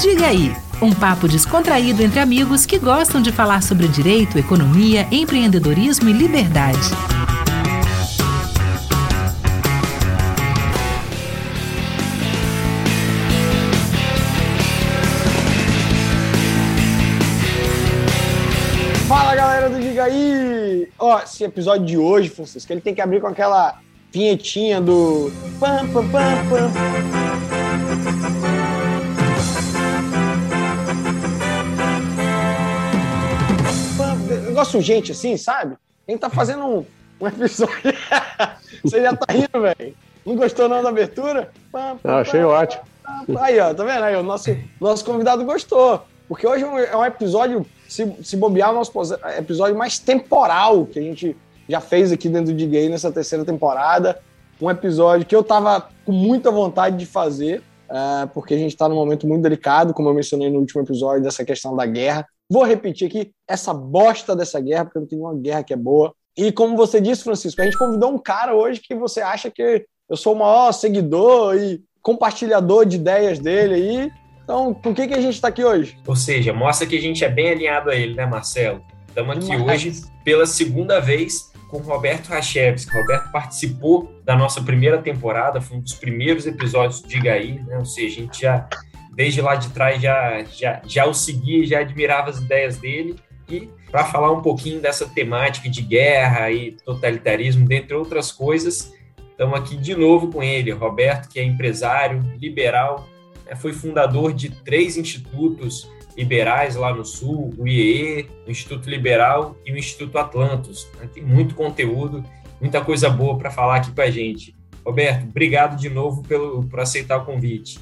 Diga aí, um papo descontraído entre amigos que gostam de falar sobre direito, economia, empreendedorismo e liberdade. Fala galera do Diga aí! Ó, esse episódio de hoje, Francisco, ele tem que abrir com aquela vinhetinha do. Pam, pam, pam, pam. Negócio urgente assim, sabe? A gente tá fazendo um, um episódio. Você já tá rindo, velho? Não gostou não da abertura? Pam, Eu achei pam, ótimo. Aí, ó, tá vendo? Aí, o nosso, nosso convidado gostou. Porque hoje é um, é episódio, se, se bobear, o nosso pos- episódio mais temporal que a gente já fez aqui dentro de Gay nessa terceira temporada. Um episódio que eu tava com muita vontade de fazer, ah, porque a gente tá num momento muito delicado, como eu mencionei no último episódio, dessa questão da guerra. Vou repetir aqui essa bosta dessa guerra, porque não tem uma guerra que é boa. E como você disse, Francisco, a gente convidou um cara hoje que você acha que eu sou o maior seguidor e compartilhador de ideias dele aí. Então, por que, que a gente está aqui hoje? Ou seja, mostra que a gente é bem alinhado a ele, né, Marcelo? Estamos aqui Demais. hoje pela segunda vez com o Roberto Rachevski. O Roberto participou da nossa primeira temporada, foi um dos primeiros episódios de Gaí, né? Ou seja, a gente já, desde lá de trás, já, já, já o seguia, já admirava as ideias dele. E para falar um pouquinho dessa temática de guerra e totalitarismo, dentre outras coisas, estamos aqui de novo com ele, Roberto, que é empresário, liberal, né? foi fundador de três institutos liberais lá no Sul, o IEE, o Instituto Liberal e o Instituto Atlantos. né? Tem muito conteúdo, muita coisa boa para falar aqui com a gente. Roberto, obrigado de novo pelo, por aceitar o convite.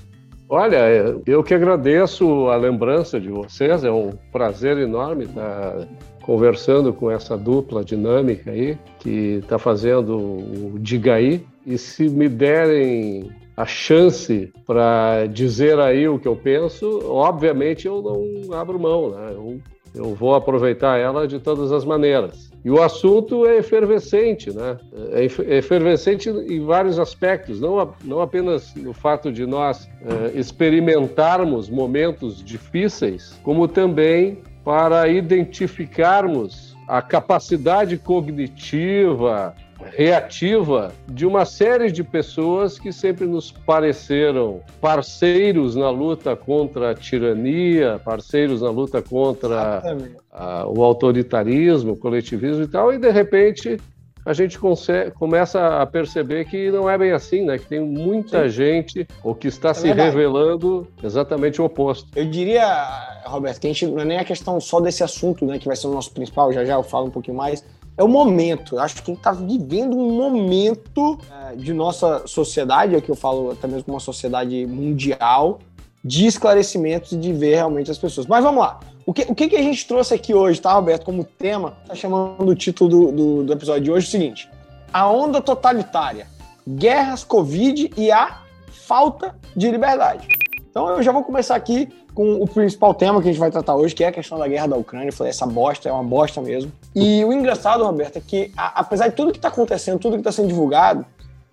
Olha, eu que agradeço a lembrança de vocês, é um prazer enorme estar conversando com essa dupla dinâmica aí, que está fazendo o Digaí. E se me derem a chance para dizer aí o que eu penso, obviamente eu não abro mão, né? Eu, eu vou aproveitar ela de todas as maneiras. E o assunto é efervescente, né? É é efervescente em vários aspectos, não, não apenas no fato de nós eh, experimentarmos momentos difíceis, como também para identificarmos a capacidade cognitiva, reativa de uma série de pessoas que sempre nos pareceram parceiros na luta contra a tirania, parceiros na luta contra ah, o autoritarismo, o coletivismo e tal, e de repente a gente começa a perceber que não é bem assim, né? Que tem muita gente, ou que está se verdade. revelando exatamente o oposto. Eu diria, Roberto, que a gente não é nem a questão só desse assunto, né, que vai ser o nosso principal, já já eu falo um pouquinho mais. É o momento. Eu acho que a gente está vivendo um momento eh, de nossa sociedade, é o que eu falo até mesmo uma sociedade mundial, de esclarecimentos e de ver realmente as pessoas. Mas vamos lá. O que, o que, que a gente trouxe aqui hoje, tá, Roberto, como tema? Tá chamando o título do, do, do episódio de hoje o seguinte: A onda totalitária, guerras, Covid e a falta de liberdade. Então eu já vou começar aqui com o principal tema que a gente vai tratar hoje, que é a questão da guerra da Ucrânia. Eu falei, essa bosta é uma bosta mesmo. E o engraçado, Roberto, é que a- apesar de tudo que está acontecendo, tudo que está sendo divulgado,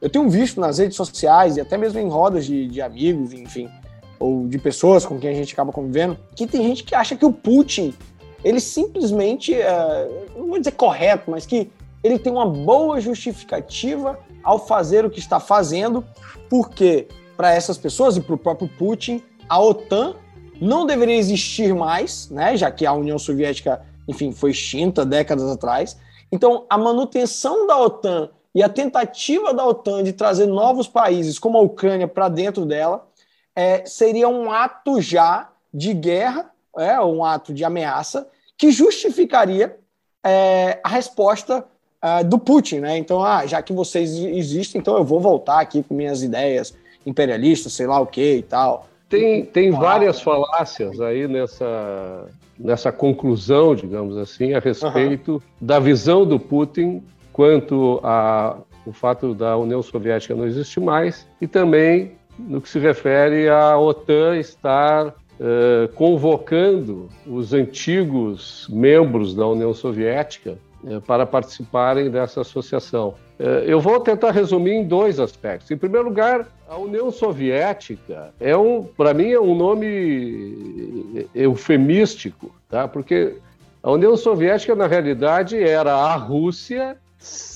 eu tenho visto nas redes sociais e até mesmo em rodas de, de amigos, enfim, ou de pessoas com quem a gente acaba convivendo, que tem gente que acha que o Putin, ele simplesmente, é, não vou dizer correto, mas que ele tem uma boa justificativa ao fazer o que está fazendo, porque para essas pessoas e para o próprio Putin, a OTAN não deveria existir mais, né, já que a União Soviética, enfim, foi extinta décadas atrás. Então, a manutenção da OTAN e a tentativa da OTAN de trazer novos países, como a Ucrânia, para dentro dela, é, seria um ato já de guerra, é, um ato de ameaça, que justificaria é, a resposta é, do Putin. Né? Então, ah, já que vocês existem, então eu vou voltar aqui com minhas ideias imperialistas, sei lá o que e tal. Tem, tem várias falácias aí nessa, nessa conclusão, digamos assim, a respeito da visão do Putin quanto ao fato da União Soviética não existir mais e também no que se refere à OTAN estar eh, convocando os antigos membros da União Soviética eh, para participarem dessa associação. Eh, eu vou tentar resumir em dois aspectos. Em primeiro lugar, a União Soviética é um, para mim, é um nome eufemístico, tá? Porque a União Soviética, na realidade, era a Rússia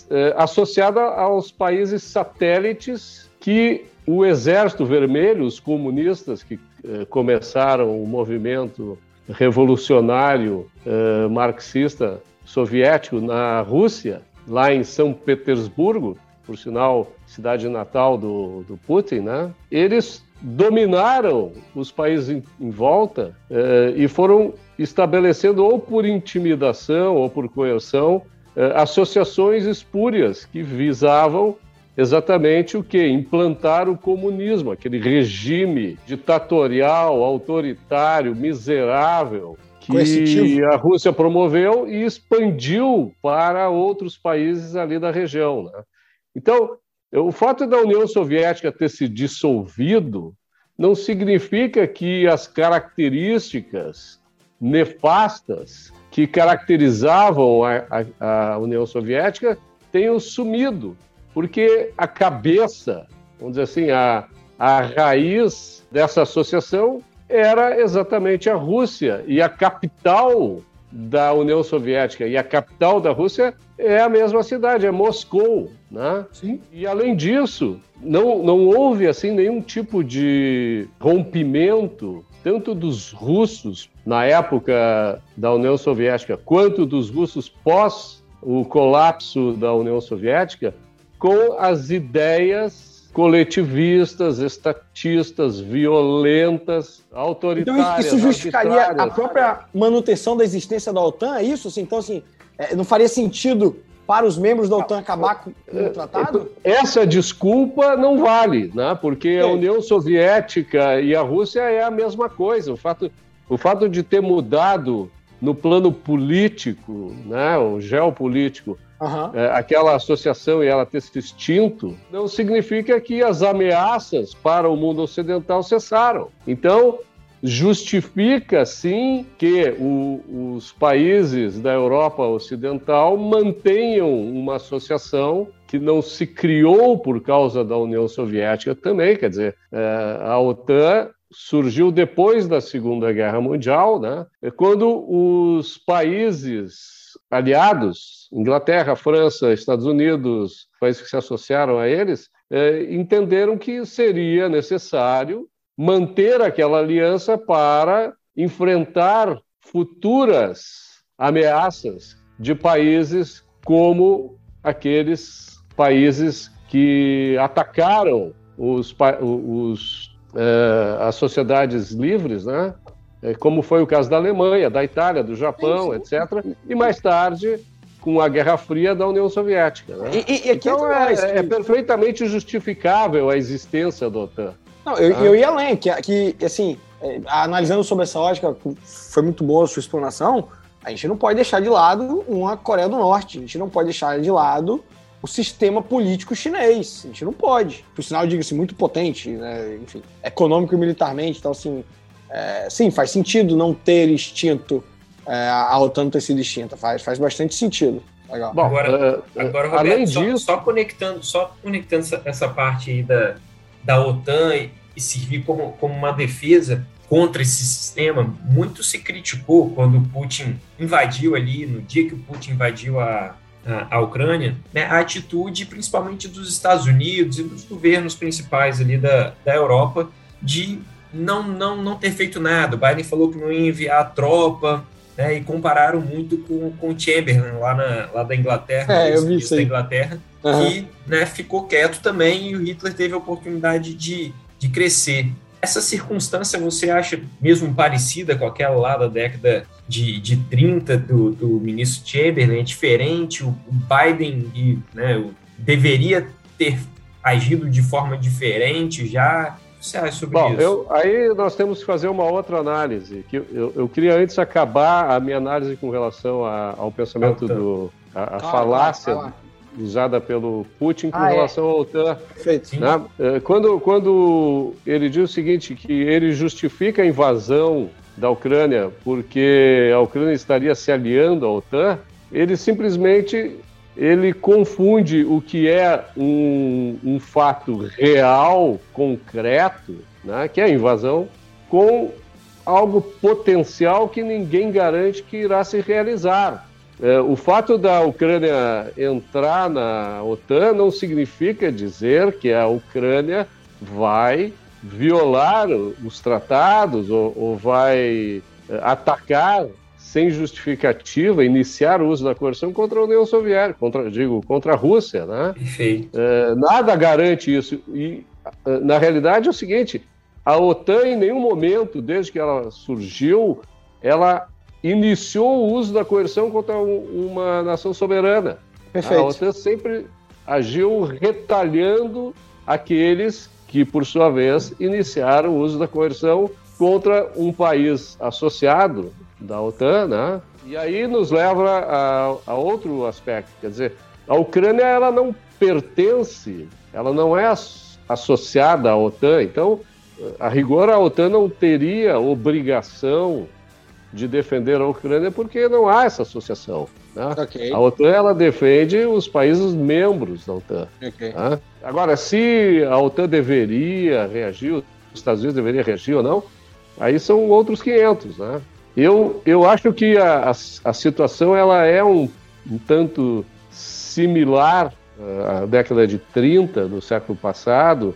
eh, associada aos países satélites que o Exército Vermelho, os comunistas que eh, começaram o movimento revolucionário eh, marxista soviético na Rússia, lá em São Petersburgo, por sinal, cidade natal do, do Putin, né? Eles dominaram os países em, em volta eh, e foram estabelecendo, ou por intimidação ou por coerção, eh, associações espúrias que visavam exatamente o que? Implantar o comunismo, aquele regime ditatorial, autoritário, miserável, que a Rússia promoveu e expandiu para outros países ali da região. Né? Então, o fato da União Soviética ter se dissolvido não significa que as características nefastas que caracterizavam a, a, a União Soviética tenham sumido, porque a cabeça, vamos dizer assim, a, a raiz dessa associação era exatamente a Rússia. E a capital da União Soviética e a capital da Rússia é a mesma cidade, é Moscou, né? Sim. E além disso, não, não houve assim nenhum tipo de rompimento tanto dos russos na época da União Soviética quanto dos russos pós o colapso da União Soviética com as ideias coletivistas, estatistas, violentas, autoritárias. Então isso justificaria a própria manutenção da existência da OTAN, é isso? Assim, então, assim, é, não faria sentido para os membros da OTAN acabar com o tratado? Essa desculpa não vale, né? porque a União Soviética e a Rússia é a mesma coisa. O fato, o fato de ter mudado no plano político, né, o geopolítico, Uhum. É, aquela associação e ela ter se extinto, não significa que as ameaças para o mundo ocidental cessaram. Então, justifica sim que o, os países da Europa Ocidental mantenham uma associação que não se criou por causa da União Soviética também, quer dizer, é, a OTAN surgiu depois da Segunda Guerra Mundial, né? quando os países aliados, Inglaterra, França, Estados Unidos, países que se associaram a eles, é, entenderam que seria necessário manter aquela aliança para enfrentar futuras ameaças de países como aqueles países que atacaram os, os, é, as sociedades livres, né? É, como foi o caso da Alemanha, da Itália, do Japão, sim, sim. etc. E mais tarde, com a Guerra Fria da União Soviética. Né? E, e, então é, é, perfeitamente justificável a existência da OTAN. Não, eu, ah. eu ia além, que, que assim, é, analisando sobre essa lógica, foi muito boa a sua explanação, a gente não pode deixar de lado uma Coreia do Norte, a gente não pode deixar de lado o sistema político chinês, a gente não pode. Por sinal, diga-se, muito potente, né? enfim, econômico e militarmente, então assim, é, sim, faz sentido não ter extinto é, a OTAN ter sido extinta, faz, faz bastante sentido. Legal. Bom, agora, uh, agora Roberto, além só, disso... só, conectando, só conectando essa, essa parte aí da, da OTAN e, e servir como, como uma defesa contra esse sistema, muito se criticou quando o Putin invadiu ali, no dia que o Putin invadiu a, a, a Ucrânia, né, a atitude principalmente dos Estados Unidos e dos governos principais ali da, da Europa de não, não, não ter feito nada. O Biden falou que não ia enviar a tropa, né, e compararam muito com, com o Chamberlain lá, na, lá da Inglaterra, é, eu vi isso da Inglaterra, uhum. que né, ficou quieto também e o Hitler teve a oportunidade de, de crescer. Essa circunstância você acha mesmo parecida com aquela lá da década de, de 30 do, do ministro Chamberlain? É diferente? O, o Biden e, né, deveria ter agido de forma diferente já? Você acha sobre Bom, isso? Eu, aí nós temos que fazer uma outra análise. Que eu, eu queria antes acabar a minha análise com relação a, ao pensamento ah, do. a, a falácia usada pelo Putin com ah, é. relação é. ao OTAN. Perfeito. Né? É, quando, quando ele diz o seguinte, que ele justifica a invasão da Ucrânia porque a Ucrânia estaria se aliando à OTAN, ele simplesmente ele confunde o que é um, um fato real, concreto, né, que é a invasão, com algo potencial que ninguém garante que irá se realizar. É, o fato da Ucrânia entrar na OTAN não significa dizer que a Ucrânia vai violar os tratados ou, ou vai é, atacar sem justificativa, iniciar o uso da coerção contra a União Soviética, contra, digo, contra a Rússia, né? Perfeito. É, nada garante isso. E, é, na realidade, é o seguinte, a OTAN, em nenhum momento, desde que ela surgiu, ela iniciou o uso da coerção contra uma nação soberana. Perfeito. A OTAN sempre agiu retalhando aqueles que, por sua vez, iniciaram o uso da coerção contra um país associado da OTAN, né? E aí nos leva a, a, outro aspecto, quer dizer, a Ucrânia ela não pertence, ela não é associada à OTAN, então a rigor a OTAN não teria obrigação de defender a Ucrânia porque não há essa associação. Né? Okay. A OTAN ela defende os países membros da OTAN. Okay. Né? Agora, se a OTAN deveria reagir, os Estados Unidos deveriam reagir ou não, aí são outros 500, né? Eu, eu acho que a, a, a situação ela é um, um tanto similar à década de 30 do século passado,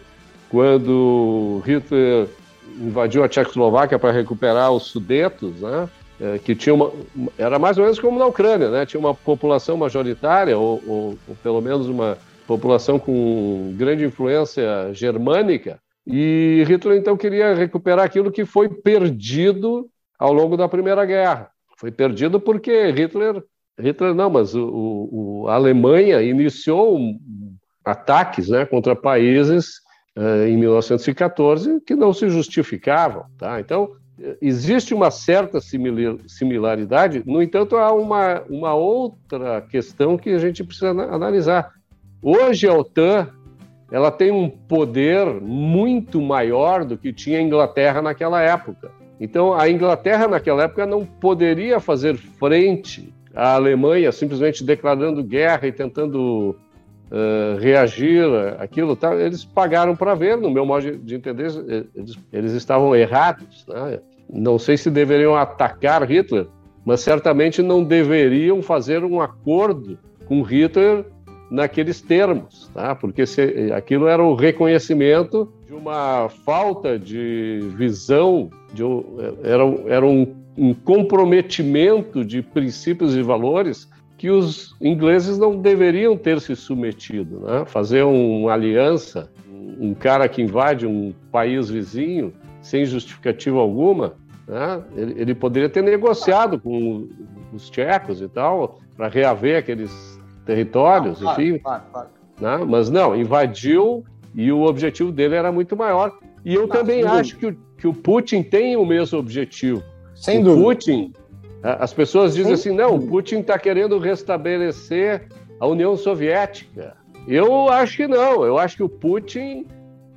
quando Hitler invadiu a Tchecoslováquia para recuperar os Sudetos, né? É, que tinha uma, era mais ou menos como na Ucrânia, né? Tinha uma população majoritária ou, ou, ou pelo menos uma população com grande influência germânica. E Hitler então queria recuperar aquilo que foi perdido ao longo da Primeira Guerra. Foi perdido porque Hitler, Hitler não, mas o, o a Alemanha iniciou ataques né, contra países uh, em 1914 que não se justificavam. Tá? Então, existe uma certa similaridade, no entanto, há uma, uma outra questão que a gente precisa analisar. Hoje a OTAN ela tem um poder muito maior do que tinha a Inglaterra naquela época. Então, a Inglaterra, naquela época, não poderia fazer frente à Alemanha simplesmente declarando guerra e tentando uh, reagir aquilo. Tá? Eles pagaram para ver, no meu modo de entender, eles, eles estavam errados. Né? Não sei se deveriam atacar Hitler, mas certamente não deveriam fazer um acordo com Hitler naqueles termos, tá? porque se, aquilo era o reconhecimento de uma falta de visão, de era, era um, um comprometimento de princípios e valores que os ingleses não deveriam ter se submetido. Né? Fazer uma aliança, um cara que invade um país vizinho sem justificativa alguma, né? ele, ele poderia ter negociado com os tchecos e tal para reaver aqueles territórios, claro, enfim. Claro, claro, né? Mas não, invadiu e o objetivo dele era muito maior. E eu também acho que o, que o Putin tem o mesmo objetivo. Sem o dúvida. Putin, as pessoas dizem sem assim, não, o Putin está querendo restabelecer a União Soviética. Eu acho que não. Eu acho que o Putin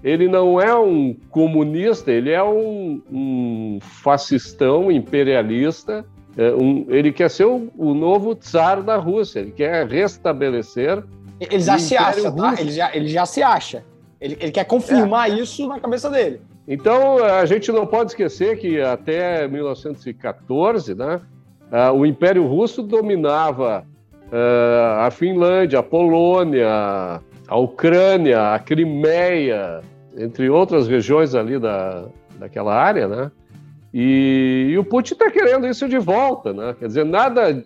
ele não é um comunista, ele é um, um fascistão imperialista é, um, ele quer ser o, o, novo czar da Rússia, ele quer restabelecer. Ele já se acha, tá? Ele já, ele já se acha. Ele, ele quer confirmar é. isso na cabeça dele. Então, a gente não pode esquecer que até 1914, né, uh, o Império Russo dominava uh, a Finlândia, a Polônia, a Ucrânia, a Crimeia, entre outras regiões ali da, daquela área, né? E, e o Putin está querendo isso de volta, né? Quer dizer, nada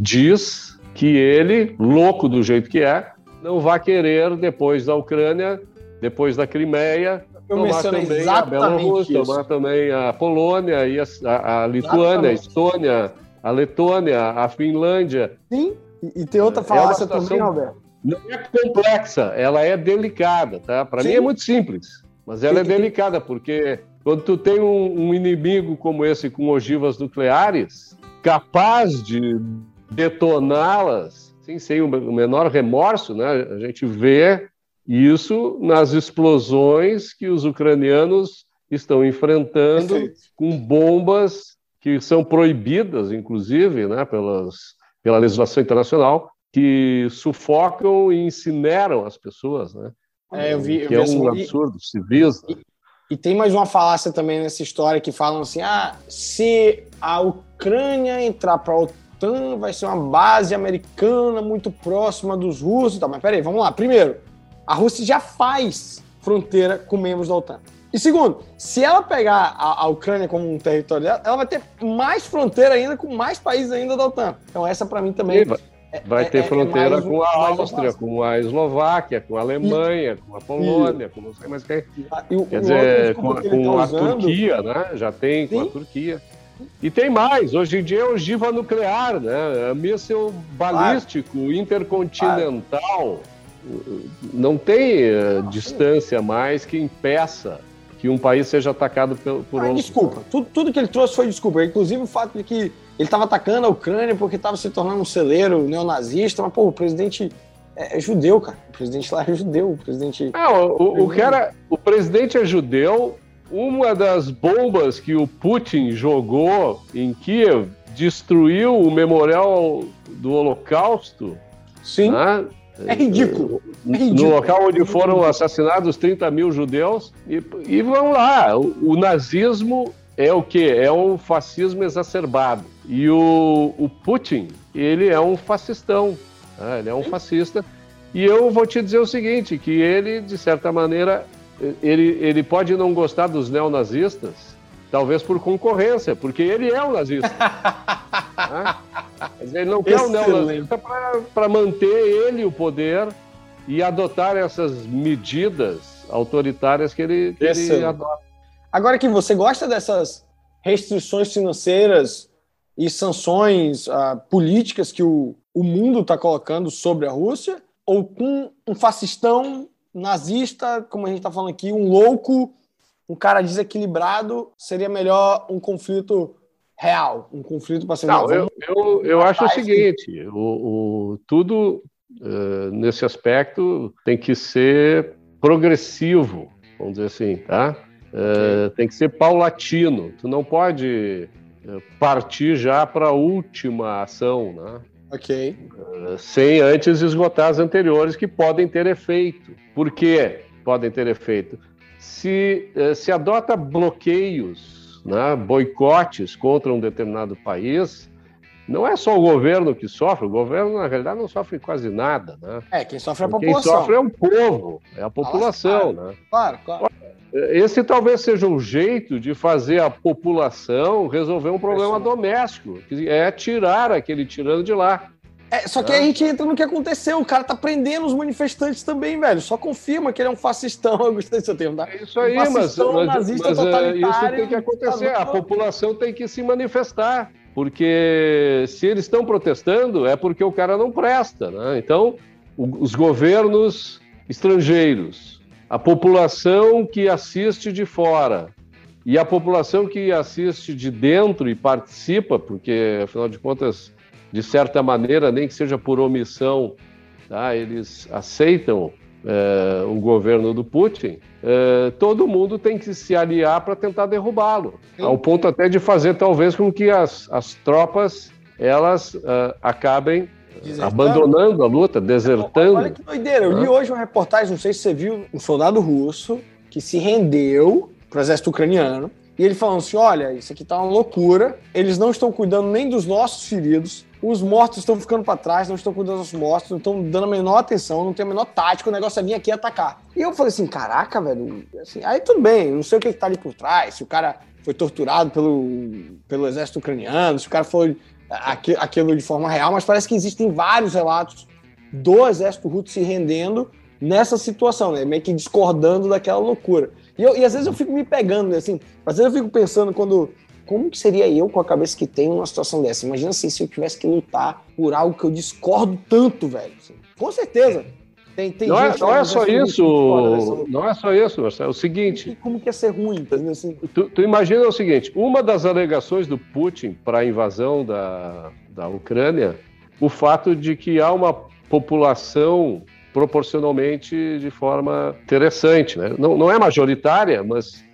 diz que ele, louco do jeito que é, não vai querer, depois da Ucrânia, depois da Crimeia, tomar também a Bielorrússia, tomar também a Polônia, e a, a, a Lituânia, a Estônia, a Letônia, a Finlândia. Sim, e, tem outra é falácia é também, Roberto. Não é complexa, ela é delicada, tá? Para mim é muito simples, mas ela é delicada, porque quando tu tem um, um inimigo como esse com ogivas nucleares, capaz de detoná-las sem o menor remorso, né? A gente vê isso nas explosões que os ucranianos estão enfrentando Perfeito. com bombas que são proibidas, inclusive, né, pelas, pela legislação internacional, que que sufocam e incineram as pessoas, né? É, eu vi, eu que vi é assim, um e- absurdo, civis. né? E tem mais uma falácia também nessa história que falam assim: ah, se a Ucrânia entrar para a OTAN, vai ser uma base americana muito próxima dos russos e tal. Mas peraí, vamos lá. Primeiro, a Rússia já faz fronteira com membros da OTAN. E segundo, se ela pegar a, a Ucrânia como um território dela, ela vai ter mais fronteira ainda com mais países ainda da OTAN. Então essa para mim também E vai, vai é- ter é- é fronteira um- com a Áustria, com a Eslováquia, com a Alemanha, com a Polônia, com não sei mais quem. E Quer dizer, com, que ele com tá a usando- Turquia, né? Já tem com a Sim. Turquia. E tem mais, hoje em dia é ogiva nuclear, né? É míssil balístico intercontinental. Não tem eh, distância mais que impeça que um país seja atacado por, por Ah, outro. desculpa. Tudo, tudo que ele trouxe foi desculpa. Inclusive o fato de que ele estava atacando a Ucrânia porque estava se tornando um celeiro neonazista. Mas, pô, o presidente é, é judeu, cara. O presidente lá é judeu. O presidente. É, o, o, o cara, o presidente é judeu. Uma das bombas que o Putin jogou em Kiev destruiu o memorial do Holocausto. Sim. né? É ridículo. É no ridículo. local onde foram assassinados 30 mil judeus. E, e vamos lá, o, o nazismo é o quê? É um fascismo exacerbado. E o, o Putin, ele é um fascistão. né? Ele é um fascista. E eu vou te dizer o seguinte, que ele, de certa maneira, ele, ele pode não gostar dos neonazistas, talvez por concorrência, porque ele é um nazista. né? Mas ele não quer Excelente. neonazista para manter ele o poder e adotar essas medidas autoritárias que ele, que ele adota. Agora que você gosta dessas restrições financeiras e sanções ah, políticas que o, o mundo está colocando sobre a Rússia, ou com um fascistão nazista, como a gente está falando aqui, um louco, um cara desequilibrado, seria melhor um conflito real, um conflito para ser Não, não, eu, eu, eu acho o seguinte: o, o- tudo eh, nesse aspecto tem que ser progressivo, vamos dizer assim, tá? Eh, tem que ser paulatino. Tu não pode eh, partir já para a última ação, né? Ok. sem antes esgotar as anteriores que podem ter efeito. Por que podem ter efeito? Se eh, se adota bloqueios, né, boicotes contra um determinado país, não é só o governo que sofre, o governo, na realidade, não sofre quase nada. Né? É, quem sofre é a Quem população. sofre é o povo, é a população. Né? Claro, claro. Esse talvez seja um jeito de fazer a população resolver um problema doméstico, que é tirar aquele tirano de lá. É, só que aí a gente entra no que aconteceu. O cara tá prendendo os manifestantes também, velho. Só confirma que ele é um fascistão. Eu gostei seu termo, tá? É isso aí, Um fascistão mas, nazista mas, é, isso totalitário, tem que acontecer. A população tem que se manifestar, porque se eles estão protestando é porque o cara não presta. Né? Então, os governos estrangeiros, a população que assiste de fora e a população que assiste de dentro e participa, porque afinal de contas, de certa maneira, nem que seja por omissão, tá? eles aceitam eh, o governo do Putin, eh, todo mundo tem que se aliar para tentar derrubá-lo. Ao ponto até de fazer talvez com que as, as tropas elas eh, acabem Desertando. abandonando a luta, desertando. Olha que doideira. Eu li hoje uma reportagem, não sei se você viu, um soldado russo que se rendeu pro exército ucraniano. E ele falando assim: olha, isso aqui tá uma loucura. Eles não estão cuidando nem dos nossos feridos. Os mortos estão ficando para trás, não estão cuidando dos mortos, não estão dando a menor atenção, não tem a menor tática. O negócio é vir aqui atacar. E eu falei assim: caraca, velho. Assim, aí tudo bem, não sei o que, que tá ali por trás. Se o cara foi torturado pelo, pelo exército ucraniano, se o cara foi aqui- aquilo de forma real, mas parece que existem vários relatos do exército russo se rendendo nessa situação, né? Meio que discordando daquela loucura. E, eu- e às vezes eu fico me pegando, né? assim, às vezes eu fico pensando quando. Como que seria eu com a cabeça que tem numa situação dessa? Imagina assim, se eu tivesse que lutar por algo que eu discordo tanto, velho. assim. Com certeza. Tem, tem Não é, não é só isso, não é só isso, Marcelo. É o seguinte, E como que ia ser ruim, entendeu? Assim, Tu, tu imagina o seguinte: uma das alegações do Putin para a invasão da, da Ucrânia, o fato de que há uma população proporcionalmente de forma interessante. Né? Não, não é majoritária, mas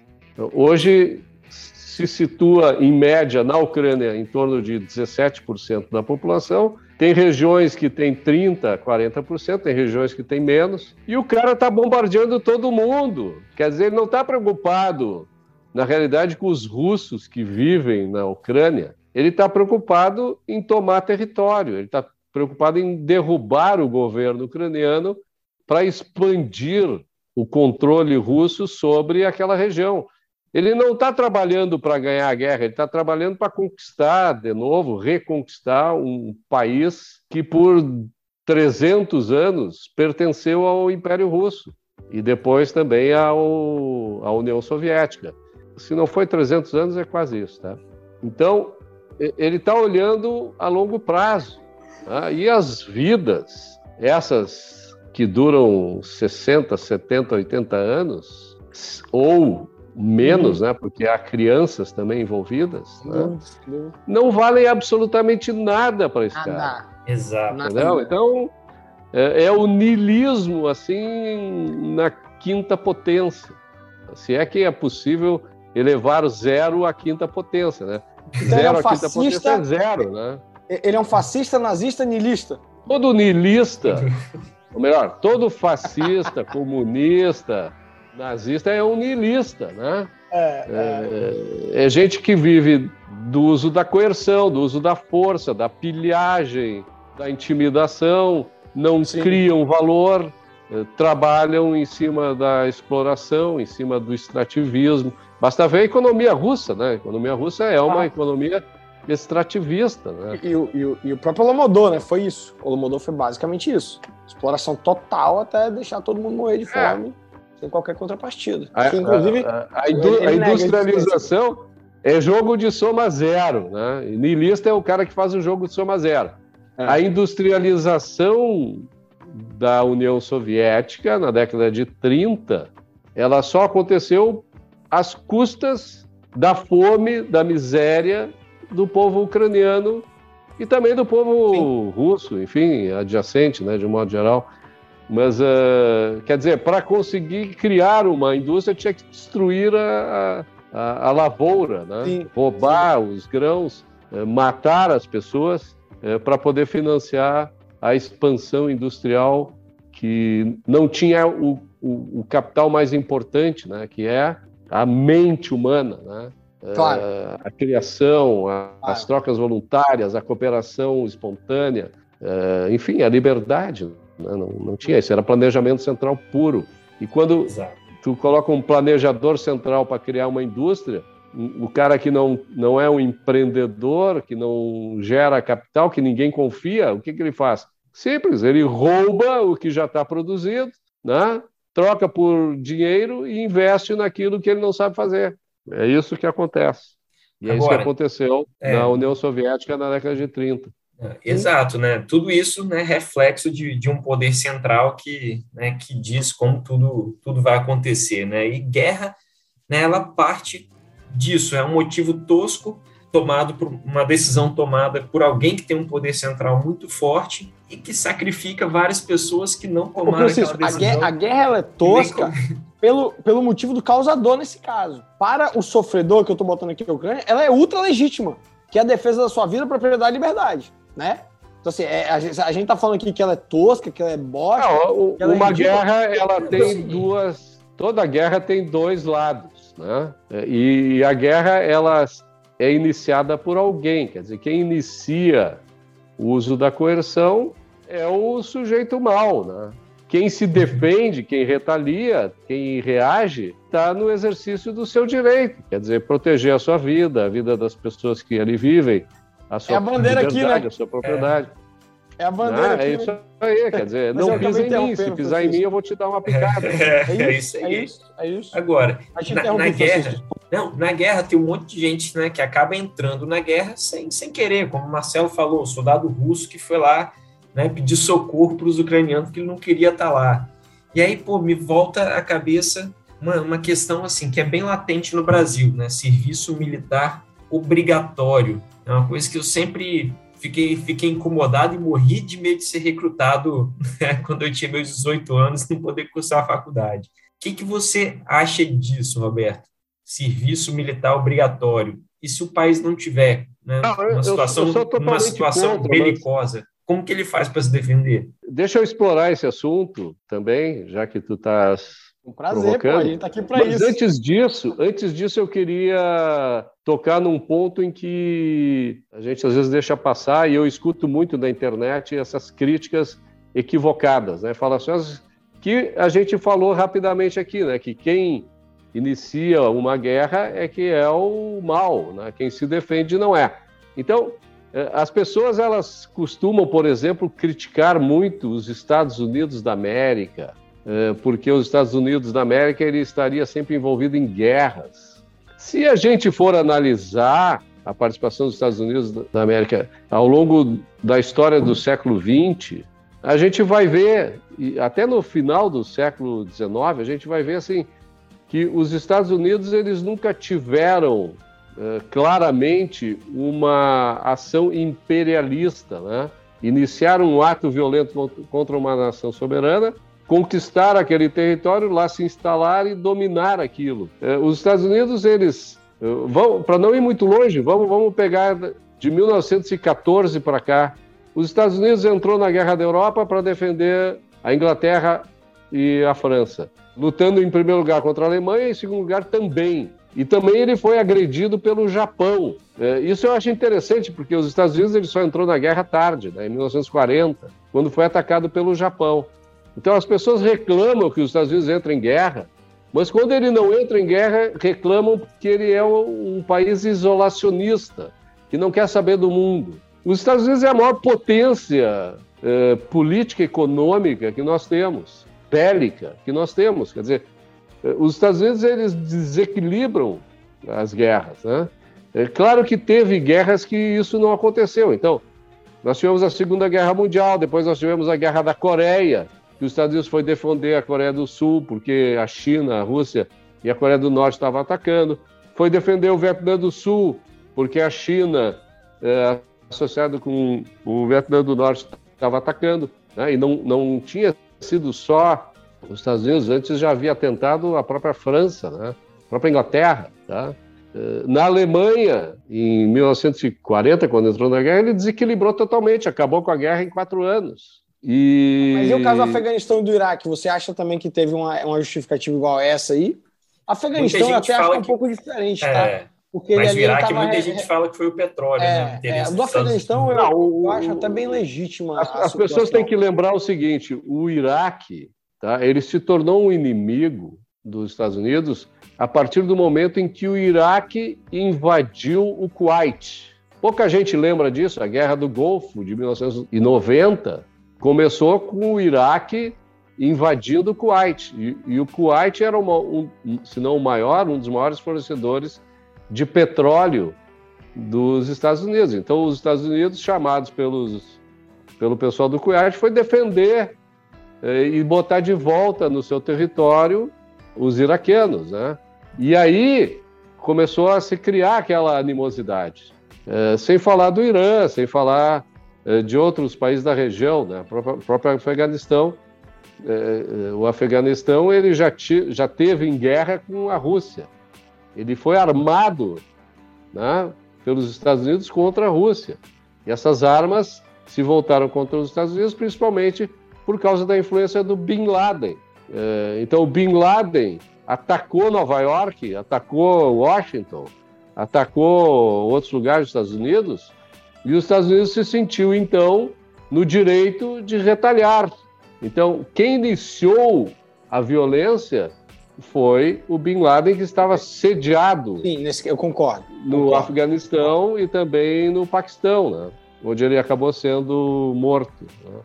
hoje se situa, em média, na Ucrânia, em torno de 17% da população, Tem regiões que tem 30%, 40%, tem regiões que tem menos, e o cara está bombardeando todo mundo. Quer dizer, ele não está preocupado, na realidade, com os russos que vivem na Ucrânia. Ele está preocupado em tomar território, ele está preocupado em derrubar o governo ucraniano para expandir o controle russo sobre aquela região. Ele não está trabalhando para ganhar a guerra, ele está trabalhando para conquistar de novo, reconquistar um país que por 300 anos pertenceu ao Império Russo e depois também ao, à União Soviética. Se não foi 300 anos, é quase isso, tá? Então, ele está olhando a longo prazo. Tá? E as vidas, essas que duram 60, 70, 80 anos, ou menos, uhum. né, porque há crianças também envolvidas, né, não valem absolutamente nada para esse cara. Exato. Entendeu? Então, é, é o nilismo, assim, na quinta potência. Se é que é possível elevar zero à quinta potência, né? Então, zero à quinta potência é zero, né? Ele é um fascista, nazista, nilista. Todo nilista, ou melhor, todo fascista, comunista, nazista é um nilista, né? É, é... é, é gente que vive do uso da coerção, do uso da força, da pilhagem, da intimidação, não Sim. criam valor, eh, trabalham em cima da exploração, em cima do extrativismo. Basta ver a economia russa, né? A economia russa é uma ah. economia extrativista, né? E, e, e, o próprio Lomodô, né? Foi isso. O Lomodô foi basicamente isso. Exploração total até deixar todo mundo morrer de é. fome, é. sem qualquer contrapartida. A, que, inclusive, a, a, a industrialização é jogo de soma zero, né? E niilista é o cara que faz o jogo de soma zero. É. A industrialização da União Soviética na década de 30, ela só aconteceu às custas da fome, da miséria do povo ucraniano e também do povo Sim. russo, enfim, adjacente, né, de um modo geral. Mas, uh, quer dizer, para conseguir criar uma indústria, tinha que destruir a, a, a lavoura, né? Sim. roubar Sim. os grãos, uh, matar as pessoas uh, para poder financiar a expansão industrial que não tinha o, o, o capital mais importante, né? que é a mente humana. Né? Claro. Uh, a criação, a, claro. as trocas voluntárias, a cooperação espontânea, uh, enfim, a liberdade. Né? Não, não, tinha isso, era planejamento central puro. E quando Exato. tu coloca um planejador central para criar uma indústria, o cara que não, não é um empreendedor, que não gera capital, que ninguém confia, o que, que ele faz? Simples, ele rouba o que já está produzido, né? troca por dinheiro e investe naquilo que ele não sabe fazer. É isso que acontece. E Agora, é isso que aconteceu é... na União Soviética na década de 30. É, exato, né? Tudo isso né, reflexo de, de um poder central que, né, que diz como tudo, tudo vai acontecer, né? E guerra, né, ela parte disso, é um motivo tosco tomado por uma decisão tomada por alguém que tem um poder central muito forte e que sacrifica várias pessoas que não tomaram aquela decisão. A guerra, a guerra ela é tosca pelo, pelo motivo do causador nesse caso. Para o sofredor que eu estou botando aqui na Ucrânia, ela é ultra legítima, que é a defesa da sua vida, propriedade e liberdade, né? Então, assim, é, a, gente, a gente tá falando aqui que ela é tosca, que ela é bosta. Não, ela é uma é guerra, ela tem duas. Toda guerra tem dois lados, né? E a guerra, ela é iniciada por alguém. Quer dizer, quem inicia o uso da coerção é o sujeito mau, né? Quem se defende, quem retalia, quem reage, está no exercício do seu direito. Quer dizer, proteger a sua vida, a vida das pessoas que ali vivem, a sua é a bandeira aqui, né? a sua propriedade. É, é a bandeira ah, aqui. É isso né? aí, quer dizer, não pisa em mim. Se pisar em mim, eu vou te dar uma picada. É, é, isso, é, isso, é isso. Agora, na, na guerra, não, na guerra tem um monte de gente né, que acaba entrando na guerra sem, sem querer, como o Marcelo falou, o soldado russo que foi lá né, pedir socorro para os ucranianos que ele não queria estar tá lá. E aí, pô, me volta à cabeça uma, uma questão assim que é bem latente no Brasil, né? Serviço militar obrigatório. É uma coisa que eu sempre fiquei, fiquei incomodado e morri de medo de ser recrutado né, quando eu tinha meus 18 anos não poder cursar a faculdade. O que, que você acha disso, Roberto? serviço militar obrigatório. E se o país não tiver né, não, uma situação, eu uma situação contra, belicosa? Como que ele faz para se defender? Deixa eu explorar esse assunto também, já que tu estás um prazer, pô, a gente tá aqui para isso. Mas antes disso, antes disso eu queria tocar num ponto em que a gente às vezes deixa passar e eu escuto muito na internet essas críticas equivocadas, né? Falações que a gente falou rapidamente aqui, né? Que quem inicia uma guerra é que é o mal, né? Quem se defende não é. Então, as pessoas elas costumam, por exemplo, criticar muito os Estados Unidos da América, eh, porque os Estados Unidos da América ele estaria sempre envolvido em guerras. Se a gente for analisar a participação dos Estados Unidos da América ao longo da história do século XX, a gente vai ver, até no final do século XIX, a gente vai ver assim que os Estados Unidos eles nunca tiveram uh, claramente uma ação imperialista, né? Iniciaram um ato violento contra uma nação soberana conquistar aquele território, lá se instalar e dominar aquilo. É, os Estados Unidos, eles é, vão, para não ir muito longe, vamos, vamos pegar de 1914 para cá. Os Estados Unidos entrou na Guerra da Europa para defender a Inglaterra e a França, lutando em primeiro lugar contra a Alemanha e em segundo lugar também. E também ele foi agredido pelo Japão. É, isso eu acho interessante, porque os Estados Unidos ele só entrou na guerra tarde, né, em 1940, quando foi atacado pelo Japão. Então as pessoas reclamam que os Estados Unidos entram em guerra, mas quando ele não entra em guerra, reclamam que ele é um, país isolacionista, que não quer saber do mundo. Os Estados Unidos é a maior potência eh, política econômica que nós temos, bélica que nós temos. Quer dizer, os Estados Unidos eles desequilibram as guerras. Né? É claro que teve guerras que isso não aconteceu. Então, nós tivemos a Segunda Guerra Mundial, depois nós tivemos a Guerra da Coreia, que os Estados Unidos foi defender a Coreia do Sul, porque a China, a Rússia e a Coreia do Norte estavam atacando. Foi defender o Vietnã do Sul, porque a China, é, associada com o Vietnã do Norte, estava atacando. Né? E não, não tinha sido só os Estados Unidos, antes já havia tentado a própria França, né? a própria Inglaterra. Tá? É, na Alemanha, em 1940, quando entrou na guerra, ele desequilibrou totalmente, acabou com a guerra em quatro anos. E... Mas e o caso do Afeganistão e do Iraque? Você acha também que teve uma, uma justificativa igual a essa aí? Afeganistão eu até acho que é um pouco diferente, é, tá? Porque mas o Iraque, muita gente fala que foi o petróleo, é, né? É, do Afeganistão eu, eu, acho até bem legítima. As, as pessoas têm que lembrar o seguinte: o Iraque, tá? Ele se tornou um inimigo dos Estados Unidos a partir do momento em que o Iraque invadiu o Kuwait. Pouca gente lembra disso, a Guerra do Golfo de 1990 Começou com o Iraque invadindo o Kuwait. E, e o Kuwait era, uma, um, se não o maior, um dos maiores fornecedores de petróleo dos Estados Unidos. Então, os Estados Unidos, chamados pelos, pelo pessoal do Kuwait, foi defender e botar de volta no seu território os iraquianos, né? E aí começou a se criar aquela animosidade. Eh, sem falar do Irã, sem falar eh, de outros países da região, né? o próprio Afeganistão. Eh, eh, o Afeganistão ele já, já teve em guerra com a Rússia. Ele foi armado né, pelos Estados Unidos contra a Rússia. E essas armas se voltaram contra os Estados Unidos, principalmente por causa da influência do Bin Laden. Então, o Bin Laden atacou Nova York, atacou Washington, atacou outros lugares dos Estados Unidos e os Estados Unidos se sentiu, então, no direito de retalhar. Então, quem iniciou a violência foi o Bin Laden, que estava sediado. Sim, eu concordo. No concordo. Afeganistão e também no Paquistão, né? Onde ele acabou sendo morto. Né?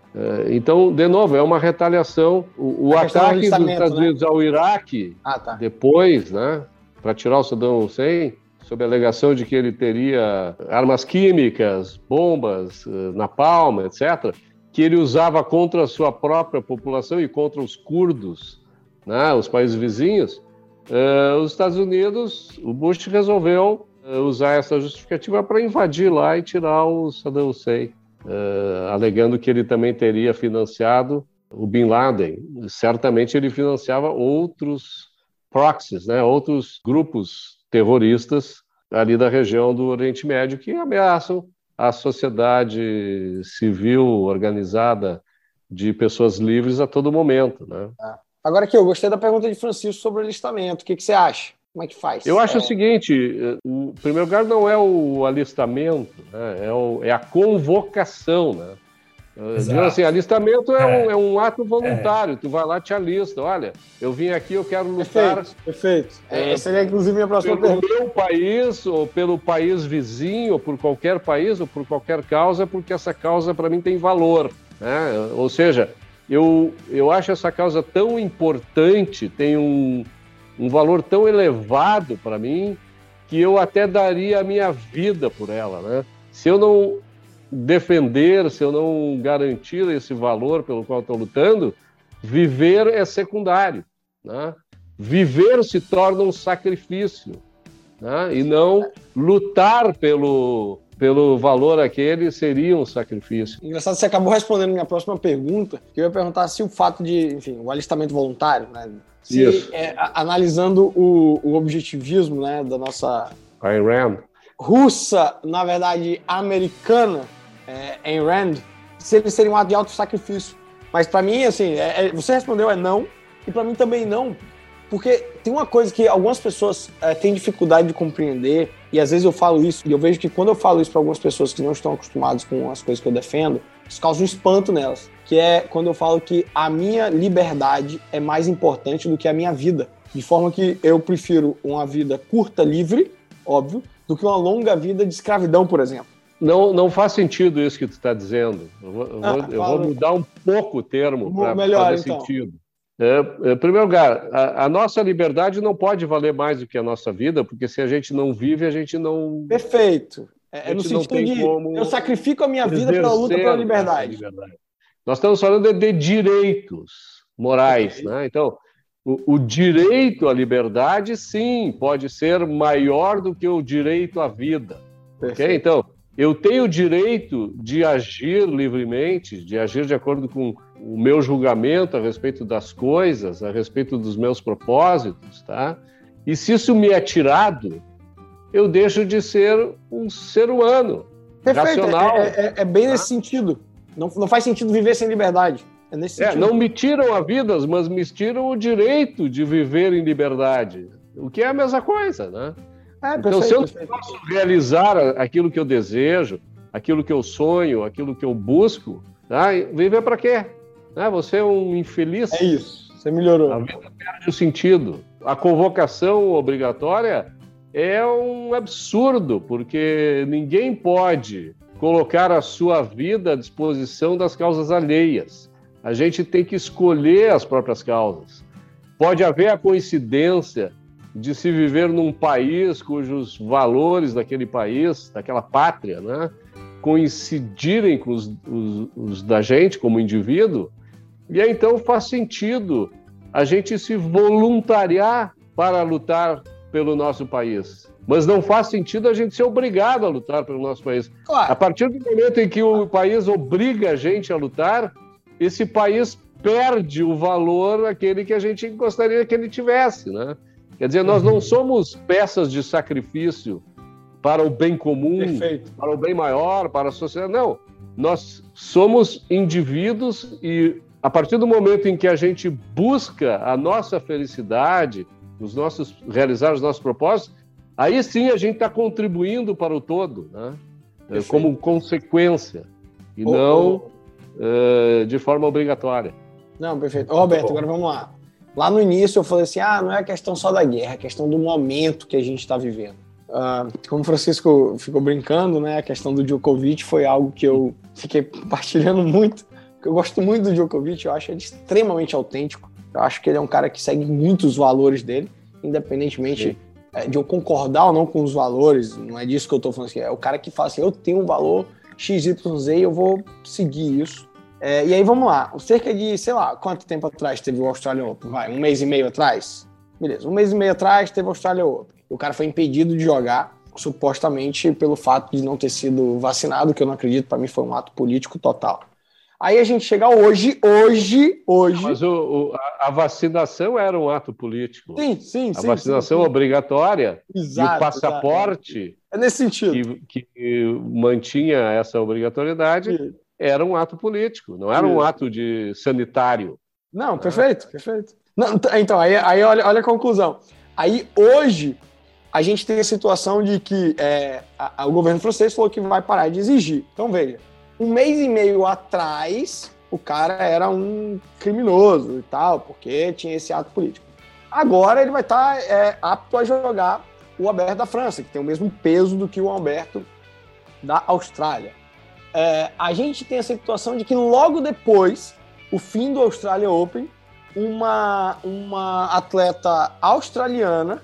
É, então, de novo, é uma retaliação. O, o ataque dos Estados né? Unidos ao Iraque, ah, tá. depois, né, para tirar o Saddam Hussein, sob a alegação de que ele teria armas químicas, bombas, eh, na palma, etc., que ele usava contra a sua própria população e contra os curdos, né, os países vizinhos, uh, os Estados Unidos, o Bush resolveu usar essa justificativa para invadir lá e tirar o Saddam Hussein, uh, alegando que ele também teria financiado o Bin Laden. Certamente ele financiava outros proxies, né, outros grupos terroristas ali da região do Oriente Médio que ameaçam a sociedade civil organizada de pessoas livres a todo momento. Né? Agora aqui, eu gostei da pergunta de Francisco sobre o alistamento. O que, que você acha? Como é que faz? Eu acho é... o seguinte: o primeiro lugar não é o alistamento, né? é, o, é, a convocação. Né? Exato. Assim, alistamento é, é. Um, é um ato voluntário. É. Tu vai lá te alista. Olha, eu vim aqui, eu quero lutar. Perfeito. perfeito. É, Essa seria, inclusive, minha próxima pelo pergunta. meu país, ou pelo país vizinho, ou por qualquer país, ou por qualquer causa, porque essa causa, para mim, tem valor. Né? Ou seja, eu, eu acho essa causa tão importante, tem um, um valor tão elevado para mim, que eu até daria a minha vida por ela. Né? Se eu não defender, se eu não garantir esse valor pelo qual estou lutando, viver é secundário. Né? Viver se torna um sacrifício né? e não lutar pelo, pelo valor aquele seria um sacrifício. Engraçado, você acabou respondendo minha próxima pergunta, que eu ia perguntar se o fato de, enfim, o alistamento voluntário, né? Se, Isso. É, analisando o, o objetivismo né, da nossa... Ayn Rand. Russa, na verdade, americana, é, Ayn Rand, se ele seria um ato de auto-sacrifício. Mas para mim, assim, é, é, você respondeu é não, e para mim também não, porque tem uma coisa que algumas pessoas é, têm dificuldade de compreender, e às vezes eu falo isso, e eu vejo que quando eu falo isso para algumas pessoas que não estão acostumadas com as coisas que eu defendo, isso causa um espanto nelas, que é quando eu falo que a minha liberdade é mais importante do que a minha vida. De forma que eu prefiro uma vida curta, livre, óbvio, do que uma longa vida de escravidão, por exemplo. Não, não faz sentido isso que tu está dizendo. Eu vou, ah, eu vou, mudar um pouco o termo para fazer então. sentido. É, é, em primeiro lugar, a, a, nossa liberdade não pode valer mais do que a nossa vida, porque se a gente não vive, a gente não. Perfeito. É, no sentido de eu sacrifico a minha vida pela luta pela liberdade. liberdade. Nós estamos falando de, de direitos morais, okay. né? Então, o, o, direito à liberdade, sim, pode ser maior do que o direito à vida. Perfeito. Ok? Então, eu tenho o direito de agir livremente, de agir de acordo com o meu julgamento a respeito das coisas, a respeito dos meus propósitos, tá? E se isso me é tirado, eu deixo de ser um ser humano Perfeito. racional. É, é, é bem tá? nesse sentido. Não, não faz sentido viver sem liberdade. É nesse é, sentido. não me tiram a vida, mas me tiram o direito de viver em liberdade, o que é a mesma coisa, né? É, então, se eu não posso realizar aquilo que eu desejo, aquilo que eu sonho, aquilo que eu busco, tá? viver para quê? Né? Você é um infeliz. É isso, você melhorou. A vida perde o sentido. A convocação obrigatória é um absurdo, porque ninguém pode colocar a sua vida à disposição das causas alheias. A gente tem que escolher as próprias causas. Pode haver a coincidência de se viver num país cujos valores daquele país, daquela pátria, né, coincidirem com os, os, os da gente como indivíduo, e aí então faz sentido a gente se voluntariar para lutar pelo nosso país. Mas não faz sentido a gente ser obrigado a lutar pelo nosso país. Claro. A partir do momento em que o país obriga a gente a lutar, esse país perde o valor aquele que a gente gostaria que ele tivesse, né? Quer dizer, nós não somos peças de sacrifício para o bem comum, Perfeito. para o bem maior, para a sociedade. Não. Nós somos indivíduos e a partir do momento em que a gente busca a nossa felicidade, os nossos realizar os nossos propósitos, aí sim a gente está contribuindo para o todo, né? É, como consequência e oh, não oh. Uh, de forma obrigatória. Não, perfeito. Roberto, agora vamos lá. Lá no início eu falei assim: ah, não é questão só da guerra, é questão do momento que a gente está vivendo. Uh, como o Francisco ficou brincando, né, a questão do Djokovic foi algo que eu fiquei compartilhando muito. Eu gosto muito do Djokovic, eu acho ele extremamente autêntico. Eu acho que ele é um cara que segue muitos valores dele, independentemente é, de eu concordar ou não com os valores. Não é disso que eu estou falando. Assim, é o cara que fala assim: eu tenho um valor XYZ e eu vou seguir isso. É, e aí vamos lá, cerca de, sei lá, quanto tempo atrás teve o Australian Open? Vai, um mês e meio atrás? Beleza, um mês e meio atrás teve o Australian Open. O cara foi impedido de jogar, supostamente pelo fato de não ter sido vacinado, que eu não acredito, para mim foi um ato político total. Aí a gente chega hoje, hoje, hoje. Mas o, o, a vacinação era um ato político. Sim, sim, a sim. vacinação sim, sim. obrigatória Exato, e o passaporte é nesse sentido. Que, que, mantinha essa obrigatoriedade sim. era um ato político, não era um ato de sanitário. Não, perfeito, ah. perfeito. Não, então, aí, aí olha, olha a conclusão. Aí hoje a gente tem a situação de que é, a, a, o governo francês falou que vai parar de exigir. Então veja, um mês e meio atrás, o cara era um criminoso e tal, porque tinha esse ato político. Agora ele vai estar tá, é, apto a jogar o Aberto da França, que tem o mesmo peso do que o Alberto da Austrália. É, a gente tem a situação de que logo depois, o fim do Australia Open, uma, uma atleta australiana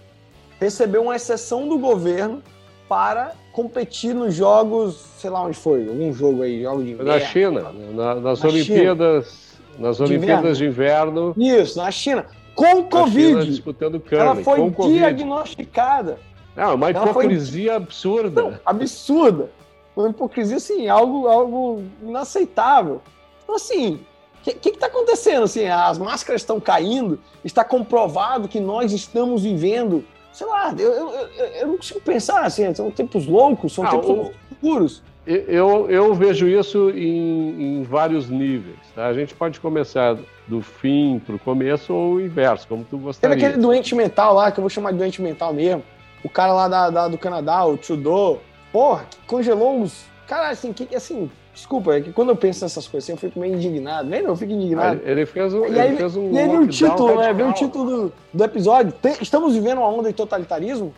recebeu uma exceção do governo para competir nos jogos, sei lá onde foi, algum jogo aí, jogo de inverno. Na China, na, nas na Olimpíadas, China. nas Olimpíadas de inverno. de inverno. Isso, na China, com Covid. China disputando curling, ela foi diagnosticada. É uma hipocrisia foi... absurda. Não, absurda. Uma hipocrisia, assim, algo, algo inaceitável. Então, assim, o que está acontecendo? Assim, as máscaras estão caindo, está comprovado que nós estamos vivendo sei lá, eu, eu, eu, não consigo pensar assim, são tempos loucos, são ah, tempos escuros. Eu, eu vejo isso em, em vários níveis. Tá? A gente pode começar do fim para o começo ou o inverso, como tu gostaria. Teve aquele doente mental lá, que eu vou chamar de doente mental mesmo. O cara lá da, da do Canadá, o Trudeau, porra, que congelou os. Cara, assim, que, assim, Desculpa, é que quando eu penso nessas coisas assim, eu fico meio indignado. Nem eu fico indignado. Ele fez um. E aí, ele fez um e aí o título, né? Vem o título do, do episódio. Tem, estamos vivendo uma onda de totalitarismo?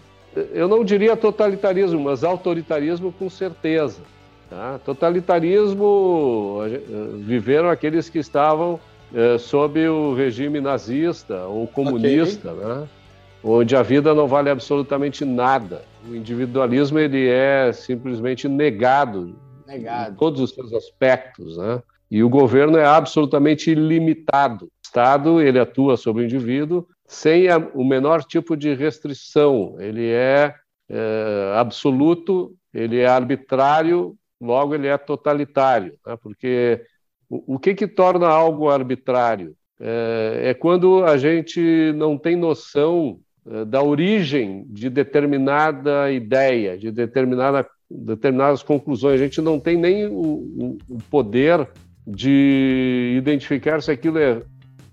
Eu não diria totalitarismo, mas autoritarismo com certeza. Tá? Totalitarismo viveram aqueles que estavam é, sob o regime nazista ou comunista, okay. né? onde a vida não vale absolutamente nada. O individualismo ele é simplesmente negado Negado. em todos os seus aspectos, né? E o governo é absolutamente ilimitado. O Estado ele atua sobre o indivíduo sem a, o menor tipo de restrição. Ele é, é, absoluto, ele é arbitrário, logo ele é totalitário, né? porque o, o, que que torna algo arbitrário é, é quando a gente não tem noção é, da origem de determinada ideia, de determinada determinadas conclusões. A gente não tem nem o, o poder de identificar se aquilo é,